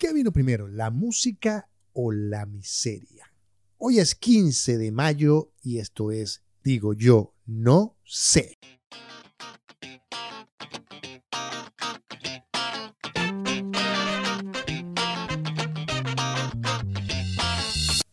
¿Qué vino primero, la música o la miseria? Hoy es 15 de mayo y esto es, digo yo, no sé.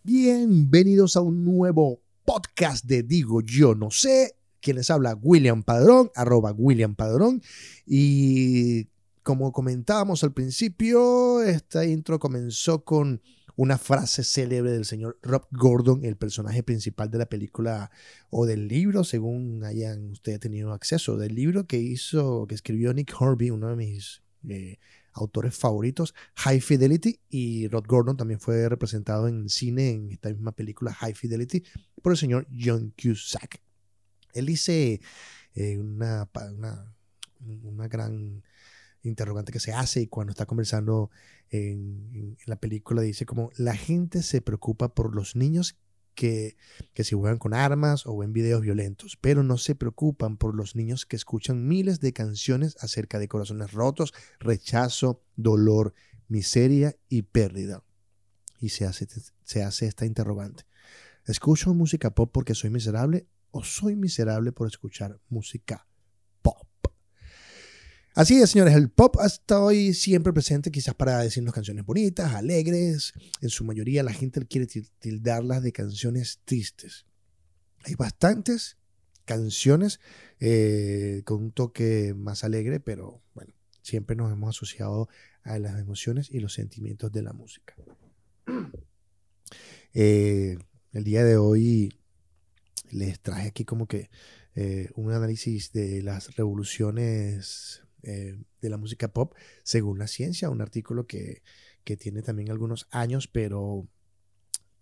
Bienvenidos a un nuevo podcast de Digo Yo No Sé. Quien les habla, William Padrón, arroba William Padrón. Y como comentábamos al principio, esta intro comenzó con una frase célebre del señor Rob Gordon, el personaje principal de la película o del libro, según hayan ustedes tenido acceso, del libro que hizo, que escribió Nick Horby, uno de mis eh, autores favoritos, High Fidelity, y Rod Gordon también fue representado en cine en esta misma película High Fidelity por el señor John Cusack. Él dice eh, una, una, una gran interrogante que se hace y cuando está conversando en, la película dice como la gente se preocupa por los niños que, que se juegan con armas o ven videos violentos, pero no se preocupan por los niños que escuchan miles de canciones acerca de corazones rotos, rechazo, dolor, miseria y pérdida. Y se hace, se hace esta interrogante. ¿Escucho música pop porque soy miserable o soy miserable por escuchar música Así es, señores, el pop está hoy siempre presente quizás para decirnos canciones bonitas, alegres. En su mayoría la gente quiere tildarlas de canciones tristes. Hay bastantes canciones eh, con un toque más alegre, pero bueno, siempre nos hemos asociado a las emociones y los sentimientos de la música. Eh, el día de hoy les traje aquí como que eh, un análisis de las revoluciones eh, de la música pop según la ciencia, un artículo que, tiene también algunos años, pero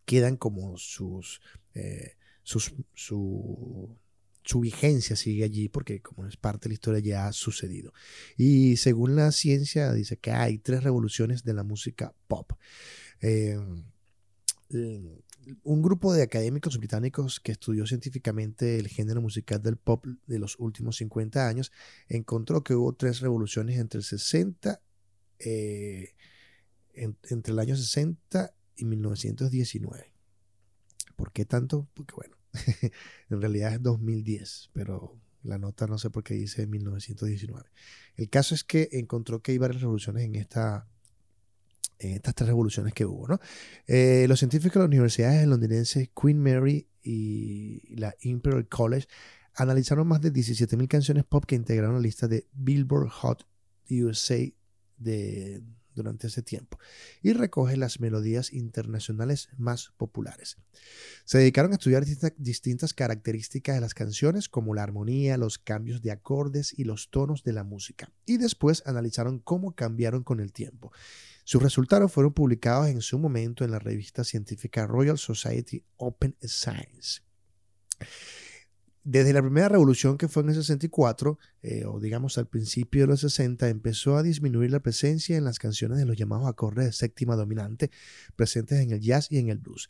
quedan como sus, eh, sus su, vigencia sigue allí porque como es parte de la historia ya ha sucedido. Y según la ciencia dice que hay tres revoluciones de la música pop. Eh, un grupo de académicos británicos que estudió científicamente el género musical del pop de los últimos 50 años encontró que hubo tres revoluciones entre el 60, eh, entre el año 60 y 1919. ¿Por qué tanto? Porque bueno, en realidad es 2010, pero la nota no sé por qué dice 1919. El caso es que encontró que hay varias revoluciones en esta estas tres revoluciones que hubo. ¿no? Eh, los científicos de las universidades londinenses Queen Mary y la Imperial College analizaron más de 17.000 canciones pop que integraron la lista de Billboard Hot USA de, durante ese tiempo y recoge las melodías internacionales más populares. Se dedicaron a estudiar distintas características de las canciones como la armonía, los cambios de acordes y los tonos de la música y después analizaron cómo cambiaron con el tiempo sus resultados fueron publicados en su momento en la revista científica Royal Society Open Science. Desde la primera revolución que fue en el 64, eh, o digamos al principio de los 60, empezó a disminuir la presencia en las canciones de los llamados acordes de séptima dominante, presentes en el jazz y en el blues.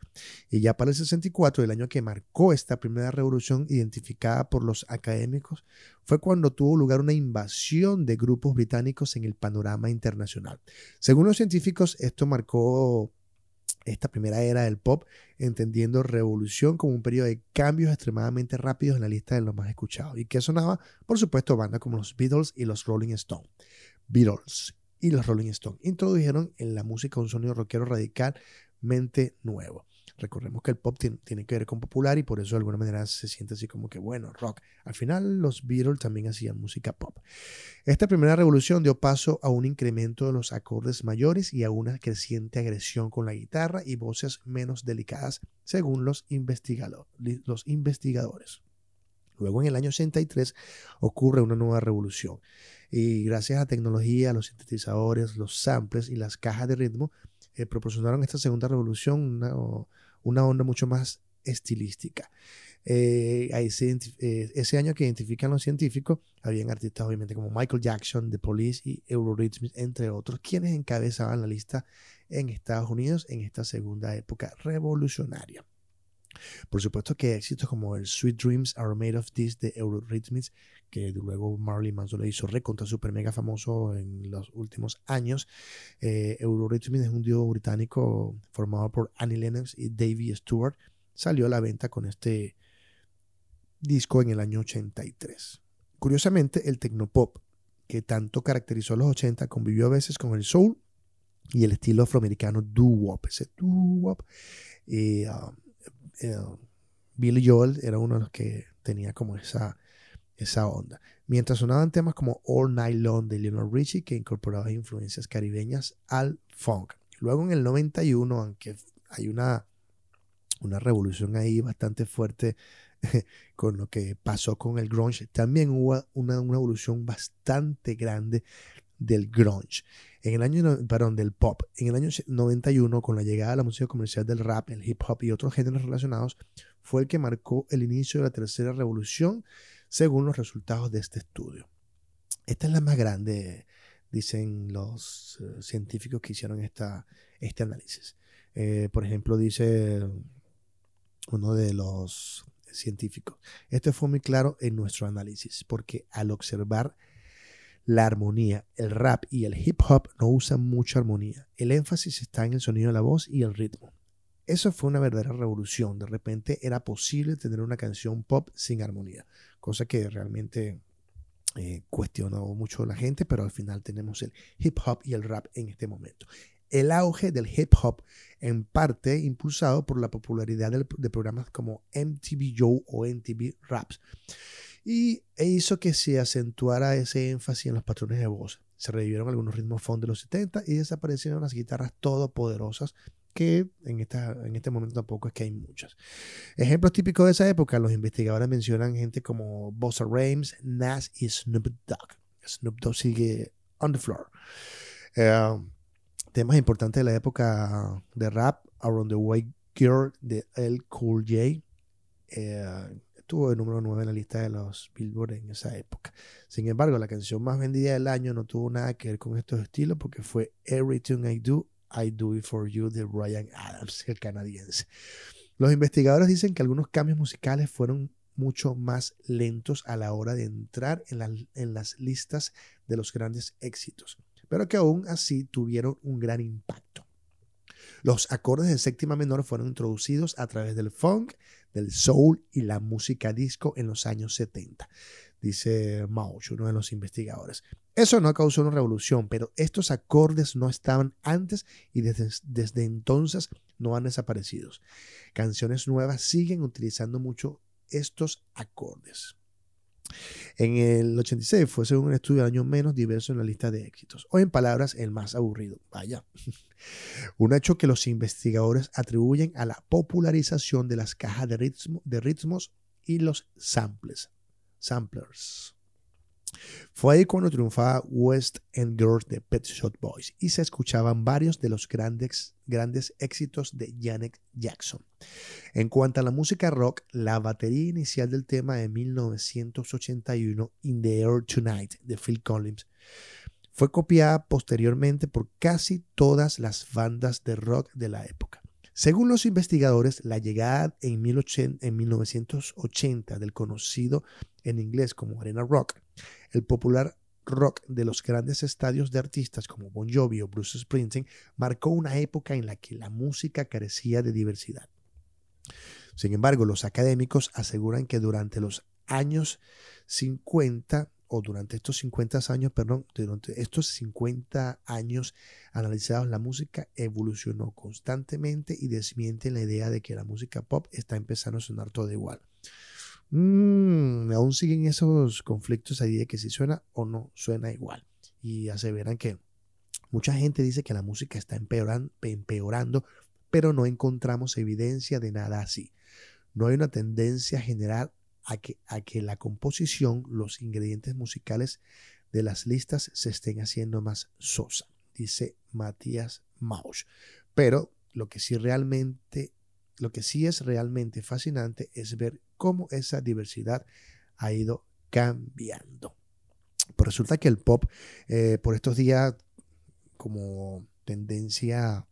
Y ya para el 64, el año que marcó esta primera revolución identificada por los académicos, fue cuando tuvo lugar una invasión de grupos británicos en el panorama internacional. Según los científicos, esto marcó esta primera era del pop, entendiendo revolución como un periodo de cambios extremadamente rápidos en la lista de los más escuchados. ¿Y que sonaba? Por supuesto, bandas como los Beatles y los Rolling Stones. Beatles y los Rolling Stones introdujeron en la música un sonido rockero radicalmente nuevo. Recordemos que el pop tiene, que ver con popular y por eso de alguna manera se siente así como que, bueno, rock. Al final los Beatles también hacían música pop. Esta primera revolución dio paso a un incremento de los acordes mayores y a una creciente agresión con la guitarra y voces menos delicadas, según los, los investigadores. Luego en el año 63 ocurre una nueva revolución y gracias a tecnología, los sintetizadores, los samples y las cajas de ritmo eh, proporcionaron esta segunda revolución una, una onda mucho más estilística. Eh, eh, ese año que identifican los científicos, habían artistas obviamente como Michael Jackson, The Police y Eurythmics, entre otros, quienes encabezaban la lista en Estados Unidos en esta segunda época revolucionaria. Por supuesto que éxitos como el Sweet Dreams Are Made of This de Eurythmics, que luego Marley Manson le hizo recontra super mega famoso en los últimos años. Eh, Eurythmics es un dúo británico formado por Annie Lennox y Davey Stewart. Salió a la venta con este disco en el año 83. Curiosamente, el tecnopop, que tanto caracterizó a los 80, convivió a veces con el soul y el estilo afroamericano doo-wop. Ese doo-wop. Y, um, eh, Billy Joel era uno de los que tenía como esa, esa onda. Mientras sonaban temas como All Night Long de Lionel Richie, que incorporaba influencias caribeñas al funk. Luego en el 91, aunque hay una, una revolución ahí bastante fuerte con lo que pasó con el grunge, también hubo una, una evolución bastante grande del grunge. En el año, perdón, del pop. En el año 91, con la llegada de la música comercial del rap, el hip hop y otros géneros relacionados, fue el que marcó el inicio de la tercera revolución, según los resultados de este estudio. Esta es la más grande, dicen los eh, científicos que hicieron esta, este análisis. Eh, por ejemplo, dice uno de los científicos, esto fue muy claro en nuestro análisis, porque al observar la armonía. El rap y el hip hop no usan mucha armonía. El énfasis está en el sonido de la voz y el ritmo. Eso fue una verdadera revolución. De repente era posible tener una canción pop sin armonía, cosa que realmente eh, cuestionó mucho la gente, pero al final tenemos el hip hop y el rap en este momento. El auge del hip hop, en parte impulsado por la popularidad de programas como MTV Joe o MTV Raps y e hizo que se acentuara ese énfasis en los patrones de voz. Se revivieron algunos ritmos funk de los 70 y desaparecieron las guitarras todopoderosas que en, esta, en este momento tampoco es que hay muchas. Ejemplos típicos de esa época, los investigadores mencionan gente como Bossa Rhymes, Nas y Snoop Dogg. Snoop Dogg sigue on the floor. Eh, temas importantes de la época de rap, Around the White Girl de El Cool J, eh, estuvo de número 9 en la lista de los Billboard en esa época. Sin embargo, la canción más vendida del año no tuvo nada que ver con estos estilos porque fue Everything I Do, I Do It For You de Brian Adams, el canadiense. Los investigadores dicen que algunos cambios musicales fueron mucho más lentos a la hora de entrar en, en las listas de los grandes éxitos, pero que aún así tuvieron un gran impacto. Los acordes de séptima menor fueron introducidos a través del funk, del soul y la música disco en los años 70, dice Mauch, uno de los investigadores. Eso no causó una revolución, pero estos acordes no estaban antes y desde, desde entonces no han desaparecido. Canciones nuevas siguen utilizando mucho estos acordes. En el 86 fue, según un estudio, de año menos diverso en la lista de éxitos, o en palabras, el más aburrido. Vaya. Un hecho que los investigadores atribuyen a la popularización de las cajas de, ritmo, de ritmos y los samples, samplers. Fue ahí cuando triunfaba West End Girls de Pet Shop Boys y se escuchaban varios de los grandes, grandes éxitos de Janet Jackson. En cuanto a la música rock, la batería inicial del tema de 1981, In the Air Tonight, de Phil Collins, fue copiada posteriormente por casi todas las bandas de rock de la época. Según los investigadores, la llegada en, en 1980 del conocido en inglés como Arena Rock, el popular rock de los grandes estadios de artistas como Bon Jovi o Bruce Springsteen, marcó una época en la que la música carecía de diversidad. Sin embargo, los académicos aseguran que durante los años 50 o durante estos 50 años, perdón, durante estos 50 años analizados, la música evolucionó constantemente y desmiente la idea de que la música pop está empezando a sonar todo igual. Mm, aún siguen esos conflictos ahí de que si suena o no suena igual. Y aseveran que mucha gente dice que la música está empeorando, pero no encontramos evidencia de nada así. No hay una tendencia general a que, a que la composición, los ingredientes musicales de las listas se estén haciendo más sosa, dice Matías Mausch. Pero lo que sí realmente, lo que sí es realmente fascinante es ver cómo esa diversidad ha ido cambiando. Pues resulta que el pop eh, por estos días como tendencia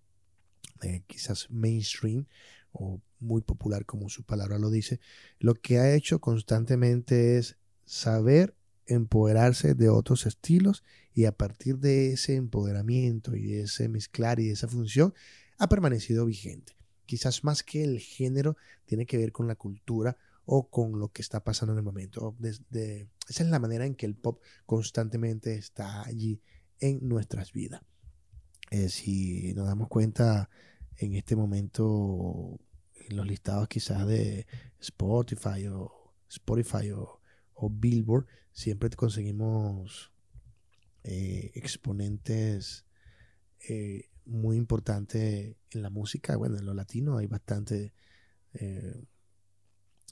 eh, quizás mainstream o muy popular, como su palabra lo dice, lo que ha hecho constantemente es saber empoderarse de otros estilos y a partir de ese empoderamiento y de ese mezclar y de esa función ha permanecido vigente. Quizás más que el género tiene que ver con la cultura o con lo que está pasando en el momento. Desde, esa es la manera en que el pop constantemente está allí en nuestras vidas. Eh, si nos damos cuenta en este momento en los listados quizás de Spotify o Spotify o, Billboard, siempre conseguimos eh, exponentes eh, muy importantes en la música. Bueno, en lo latino hay bastante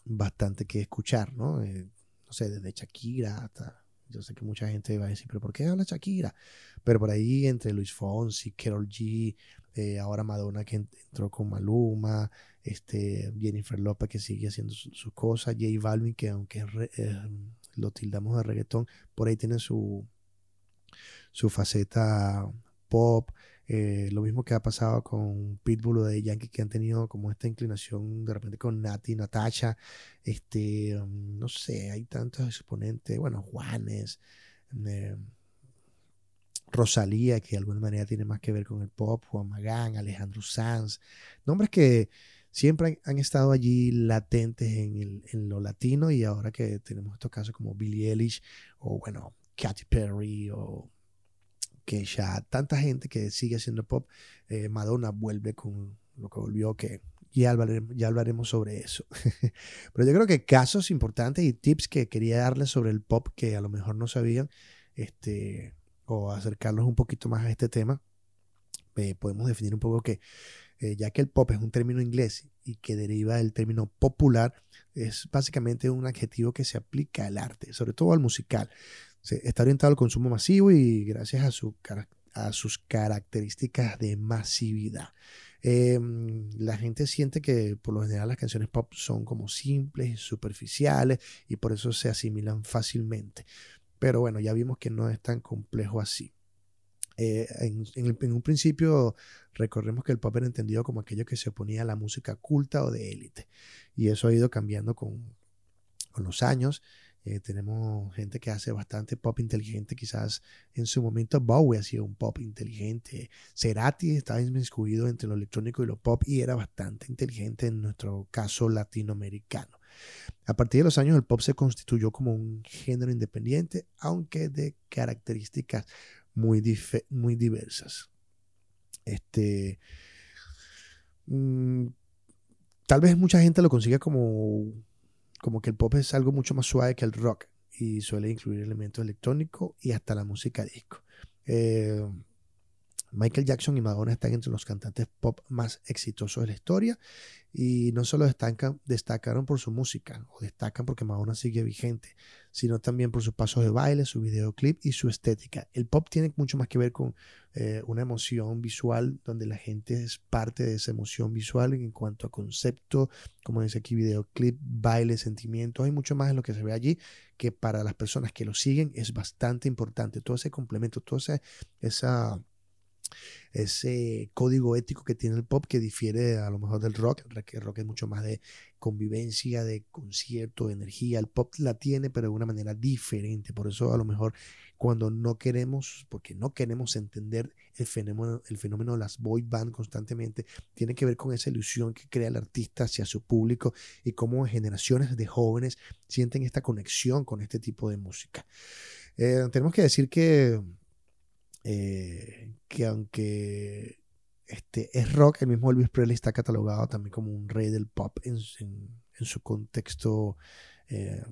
bastante que escuchar, ¿no? Eh, no sé, desde Shakira hasta... Yo sé que mucha gente va a decir, pero ¿por qué habla Shakira? Pero por ahí entre Luis Fonsi, Carol G, eh, ahora Madonna que entró con Maluma, este, Jennifer Lopez que sigue haciendo sus cosas, J Balvin que aunque eh, lo tildamos de reggaetón, por ahí tiene su, su faceta pop, eh, lo mismo que ha pasado con Pitbull o de Yankee, que han tenido como esta inclinación de repente con Nati, Natasha, este, um, no sé, hay tantos exponentes, bueno, Juanes, eh, Rosalía, que de alguna manera tiene más que ver con el pop, Juan Magán, Alejandro Sanz, nombres que siempre han, estado allí latentes en, en, lo latino y ahora que tenemos estos casos como Billie Eilish o bueno, Katy Perry o que ya tanta gente que sigue haciendo pop, eh, Madonna vuelve con lo que volvió, que ya hablaremos, ya hablaremos sobre eso. Pero yo creo que casos importantes y tips que quería darles sobre el pop que a lo mejor no sabían, este, o acercarlos un poquito más a este tema, eh, podemos definir un poco que eh, ya que el pop es un término inglés y que deriva del término popular, es básicamente un adjetivo que se aplica al arte, sobre todo al musical está orientado al consumo masivo y gracias a, su, a sus características de masividad. Em, la gente siente que por lo general las canciones pop son como simples, superficiales y por eso se asimilan fácilmente. Pero bueno, ya vimos que no es tan complejo así. Eh, en, un principio recordemos que el pop era entendido como aquello que se oponía a la música culta o de élite. Y eso ha ido cambiando con, con los años. Eh, tenemos gente que hace bastante pop inteligente, quizás en su momento Bowie hacía un pop inteligente. Cerati estaba inmiscuido entre lo electrónico y lo pop y era bastante inteligente en nuestro caso latinoamericano. A partir de los años el pop se constituyó como un género independiente, aunque de características muy, muy diversas. Este, mm, tal vez mucha gente lo consiga como como que el pop es algo mucho más suave que el rock y suele incluir elementos electrónicos y hasta la música disco. Eh, Michael Jackson y Madonna están entre los cantantes pop más exitosos de la historia y no solo destacan, destacaron por su música o destacan porque Madonna sigue vigente, sino también por sus pasos de baile, su videoclip y su estética. El pop tiene mucho más que ver con eh, una emoción visual donde la gente es parte de esa emoción visual en cuanto a concepto, como dice aquí, videoclip, baile, sentimientos. Hay mucho más en lo que se ve allí que para las personas que lo siguen es bastante importante. Todo ese complemento, toda esa ese código ético que tiene el pop que difiere a lo mejor del rock. El rock es mucho más de convivencia, de concierto, de energía. El pop la tiene, pero de una manera diferente. Por eso a lo mejor cuando no queremos, porque no queremos entender el fenómeno, el fenómeno de las boy band constantemente, tiene que ver con esa ilusión que crea el artista hacia su público y cómo generaciones de jóvenes sienten esta conexión con este tipo de música. Eh, tenemos que decir que eh, que aunque este, es rock, el mismo Elvis Presley está catalogado también como un rey del pop en, su contexto eh,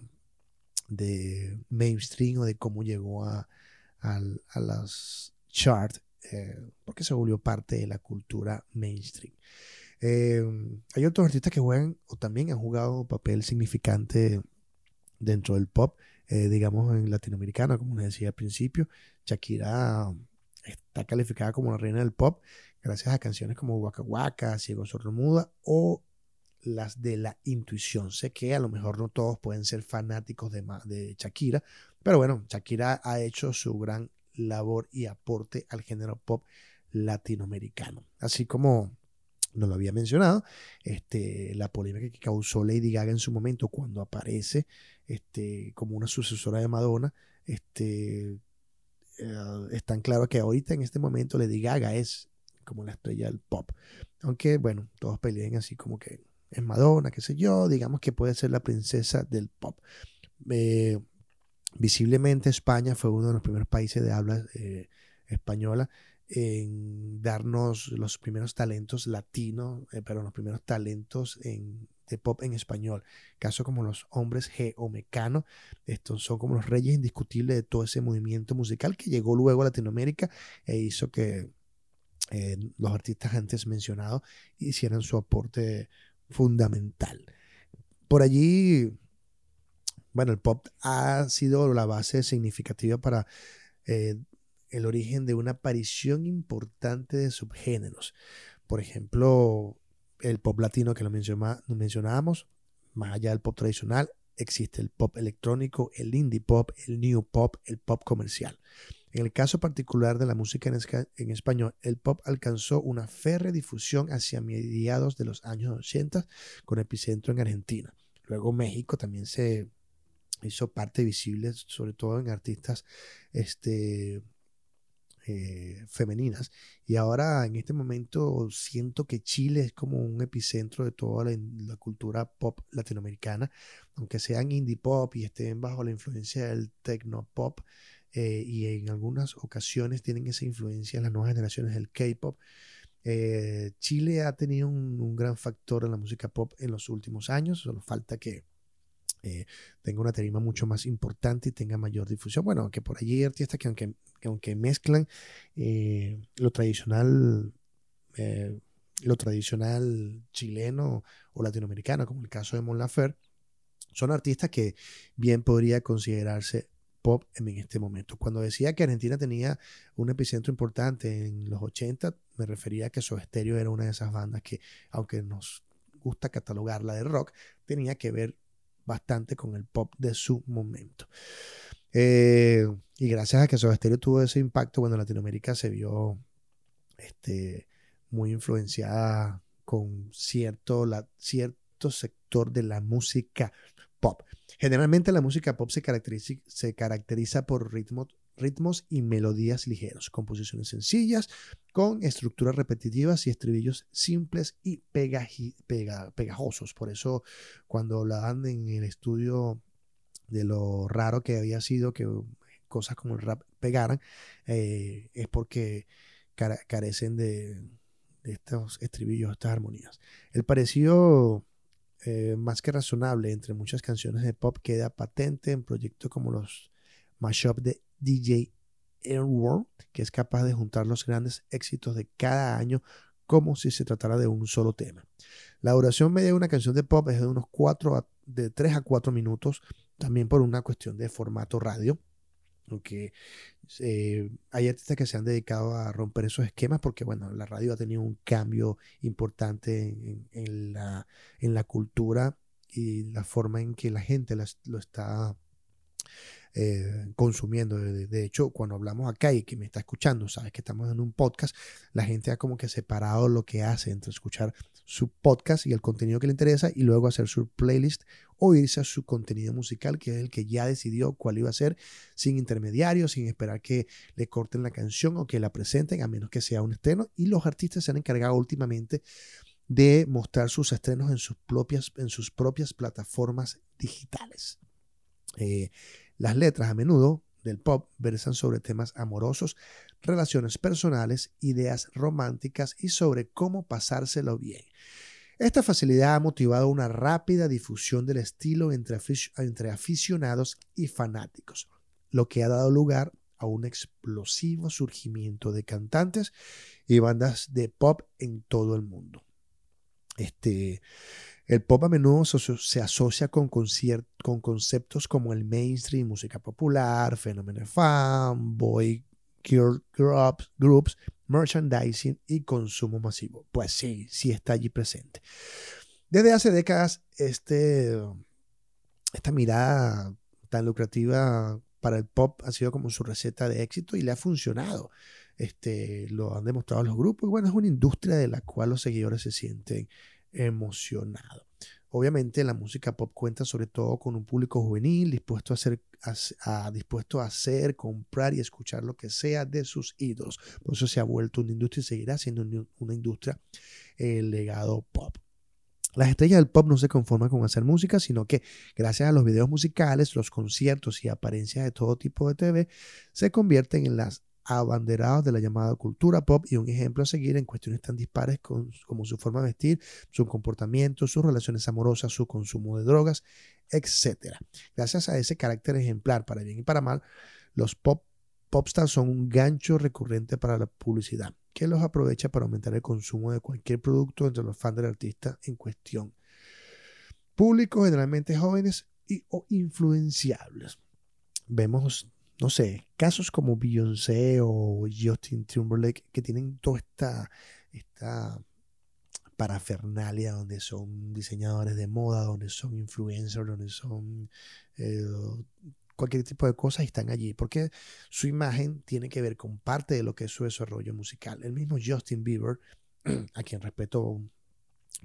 de mainstream o de cómo llegó a, a, las charts, eh, porque se volvió parte de la cultura mainstream. hay otros artistas que juegan o también han jugado un papel significante dentro del pop, digamos en latinoamericano, como les decía al principio. Shakira está calificada como la reina del pop gracias a canciones como Waka Waka, Ciego Sordo Muda o las de la intuición. Sé que a lo mejor no todos pueden ser fanáticos de, de Shakira, pero bueno, Shakira ha hecho su gran labor y aporte al género pop latinoamericano. Así como no lo había mencionado, este, la polémica que causó Lady Gaga en su momento cuando aparece este, como una sucesora de Madonna, este, eh, es tan claro que ahorita en este momento Lady Gaga es como la estrella del pop. Aunque, bueno, todos peleen así como que es Madonna, qué sé yo, digamos que puede ser la princesa del pop. Eh, visiblemente España fue uno de los primeros países de habla eh, española en darnos los primeros talentos latinos, eh, pero los primeros talentos en, de pop en español. Casos como los hombres G o Mecano, estos son como los reyes indiscutibles de todo ese movimiento musical que llegó luego a Latinoamérica e hizo que eh, los artistas antes mencionados hicieran su aporte fundamental. Por allí, bueno, el pop ha sido la base significativa para eh, el origen de una aparición importante de subgéneros. Por ejemplo, el pop latino que lo mencionábamos, más allá del pop tradicional, existe el pop electrónico, el indie pop, el new pop, el pop comercial. En el caso particular de la música en, español, el pop alcanzó una férrea difusión hacia mediados de los años 80 con epicentro en Argentina. Luego México también se hizo parte visible, sobre todo en artistas este, eh, femeninas. Y ahora en este momento siento que Chile es como un epicentro de toda la, cultura pop latinoamericana, aunque sean indie pop y estén bajo la influencia del techno pop. Eh, y en algunas ocasiones tienen esa influencia en las nuevas generaciones del K-pop. Eh, Chile ha tenido un, gran factor en la música pop en los últimos años, solo falta que, tenga una tarima mucho más importante y tenga mayor difusión. Bueno, que por allí hay artistas que aunque aunque mezclan eh, lo tradicional, eh, lo tradicional chileno o latinoamericano, como el caso de Mon Laferte, son artistas que bien podría considerarse pop en este momento. Cuando decía que Argentina tenía un epicentro importante en los 80, me refería a que Soda era una de esas bandas que, aunque nos gusta catalogarla de rock, tenía que ver bastante con el pop de su momento. Eh, y gracias a que Soda Stereo tuvo ese impacto, bueno, Latinoamérica se vio este, muy influenciada con cierto, la, cierto sector de la música pop. Generalmente la música pop se caracteriza, se caracteriza por ritmos, ritmos y melodías ligeros, composiciones sencillas, con estructuras repetitivas y estribillos simples y pegajosos. Por eso cuando hablaban en el estudio de lo raro que había sido que cosas como el rap pegaran, eh, es porque carecen de, estos estribillos, estas armonías. El parecido eh, más que razonable entre muchas canciones de pop queda patente en proyectos como los mashup de DJ Airworld, que es capaz de juntar los grandes éxitos de cada año como si se tratara de un solo tema. La duración media de una canción de pop es de unos 4 de 3 a 4 minutos también por una cuestión de formato radio, aunque eh, hay artistas que se han dedicado a romper esos esquemas porque, bueno, la radio ha tenido un cambio importante en, la, en la, cultura y la forma en que la gente lo está eh, consumiendo. De, hecho, cuando hablamos acá y que me está escuchando, sabes que estamos en un podcast, la gente ha como que separado lo que hace entre escuchar su podcast y el contenido que le interesa y luego hacer su playlist o irse a su contenido musical, que es el que ya decidió cuál iba a ser, sin intermediarios, sin esperar que le corten la canción o que la presenten, a menos que sea un estreno. Y los artistas se han encargado últimamente de mostrar sus estrenos en sus propias, en sus propias plataformas digitales. Eh, las letras a menudo del pop versan sobre temas amorosos, relaciones personales, ideas románticas y sobre cómo pasárselo bien. Esta facilidad ha motivado una rápida difusión del estilo entre, aficionados y fanáticos, lo que ha dado lugar a un explosivo surgimiento de cantantes y bandas de pop en todo el mundo. Este, el pop a menudo se asocia con, con conceptos como el mainstream, música popular, fenómeno fan, boy groups, groups, merchandising y consumo masivo. Pues sí, sí está allí presente. Desde hace décadas, este, esta mirada tan lucrativa para el pop ha sido como su receta de éxito y le ha funcionado. este, lo han demostrado los grupos. Bueno, es una industria de la cual los seguidores se sienten emocionados. Obviamente la música pop cuenta sobre todo con un público juvenil dispuesto a hacer, a, dispuesto a hacer, comprar y escuchar lo que sea de sus ídolos. Por eso se ha vuelto una industria y seguirá siendo una industria el legado pop. Las estrellas del pop no se conforman con hacer música, sino que gracias a los videos musicales, los conciertos y apariencias de todo tipo de TV, se convierten en las abanderados de la llamada cultura pop y un ejemplo a seguir en cuestiones tan dispares como su forma de vestir, su comportamiento, sus relaciones amorosas, su consumo de drogas, etc. Gracias a ese carácter ejemplar, para bien y para mal, los pop popstars son un gancho recurrente para la publicidad, que los aprovecha para aumentar el consumo de cualquier producto entre los fans del artista en cuestión. Públicos generalmente jóvenes y o influenciables. Vemos no sé, casos como Beyoncé o Justin Timberlake que tienen toda esta, esta parafernalia donde son diseñadores de moda, donde son influencers, donde son eh, cualquier tipo de cosas y están allí, porque su imagen tiene que ver con parte de lo que es su desarrollo musical. El mismo Justin Bieber, a quien respeto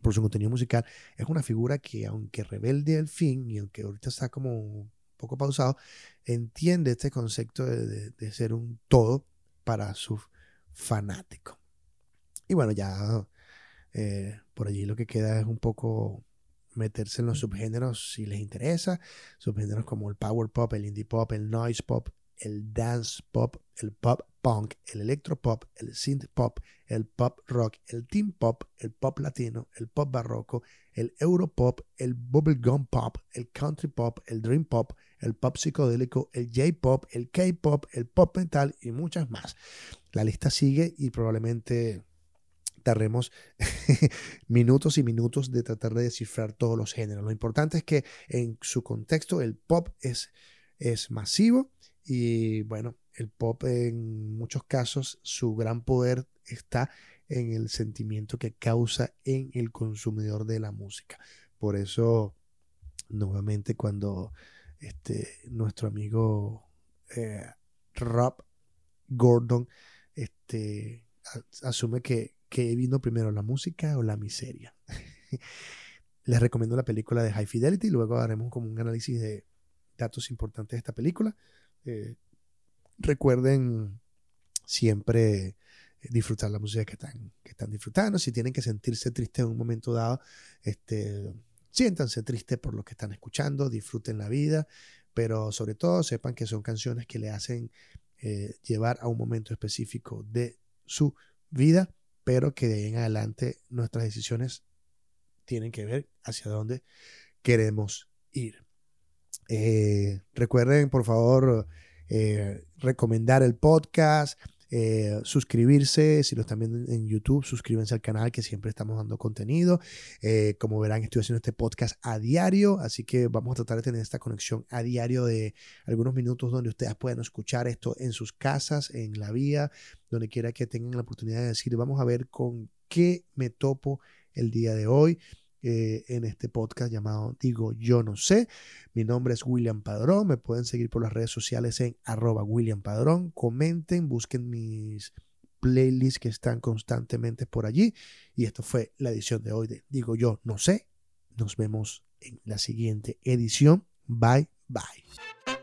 por su contenido musical, es una figura que aunque rebelde al fin y aunque ahorita está como poco pausado, entiende este concepto de, ser un todo para su fanático. Y bueno, ya eh, por allí lo que queda es un poco meterse en los subgéneros si les interesa, subgéneros como el power pop, el indie pop, el noise pop, el dance pop, el pop punk, el electro pop, el synth pop, el pop rock, el teen pop, el pop latino, el pop barroco, el europop, el bubblegum pop, el country pop, el dream pop, el pop psicodélico, el J-pop, el K-pop, el pop metal y muchas más. La lista sigue y probablemente tardemos minutos y minutos de tratar de descifrar todos los géneros. Lo importante es que en su contexto el pop es, es masivo y bueno, el pop en muchos casos su gran poder está en el sentimiento que causa en el consumidor de la música. Por eso, nuevamente, cuando este, nuestro amigo eh, Rob Gordon este, asume que, que vino primero la música o la miseria. Les recomiendo la película de High Fidelity, luego haremos como un análisis de datos importantes de esta película. Eh, recuerden siempre disfrutar la música que están, que están disfrutando. Si tienen que sentirse tristes en un momento dado, este, siéntanse tristes por lo que están escuchando, disfruten la vida, pero sobre todo sepan que son canciones que le hacen eh, llevar a un momento específico de su vida, pero que de ahí en adelante nuestras decisiones tienen que ver hacia dónde queremos ir. Eh, recuerden, por favor, eh, recomendar el podcast, eh, suscribirse, si lo están viendo en YouTube, suscríbanse al canal que siempre estamos dando contenido. como verán, estoy haciendo este podcast a diario, así que vamos a tratar de tener esta conexión a diario de algunos minutos donde ustedes puedan escuchar esto en sus casas, en la vía, donde quiera que tengan la oportunidad de decir, vamos a ver con qué me topo el día de hoy. Eh, en este podcast llamado Digo Yo No Sé. Mi nombre es William Padrón. Me pueden seguir por las redes sociales en arroba William Padrón. Comenten, busquen mis playlists que están constantemente por allí. Y esto fue la edición de hoy de Digo Yo No Sé. Nos vemos en la siguiente edición. Bye, bye.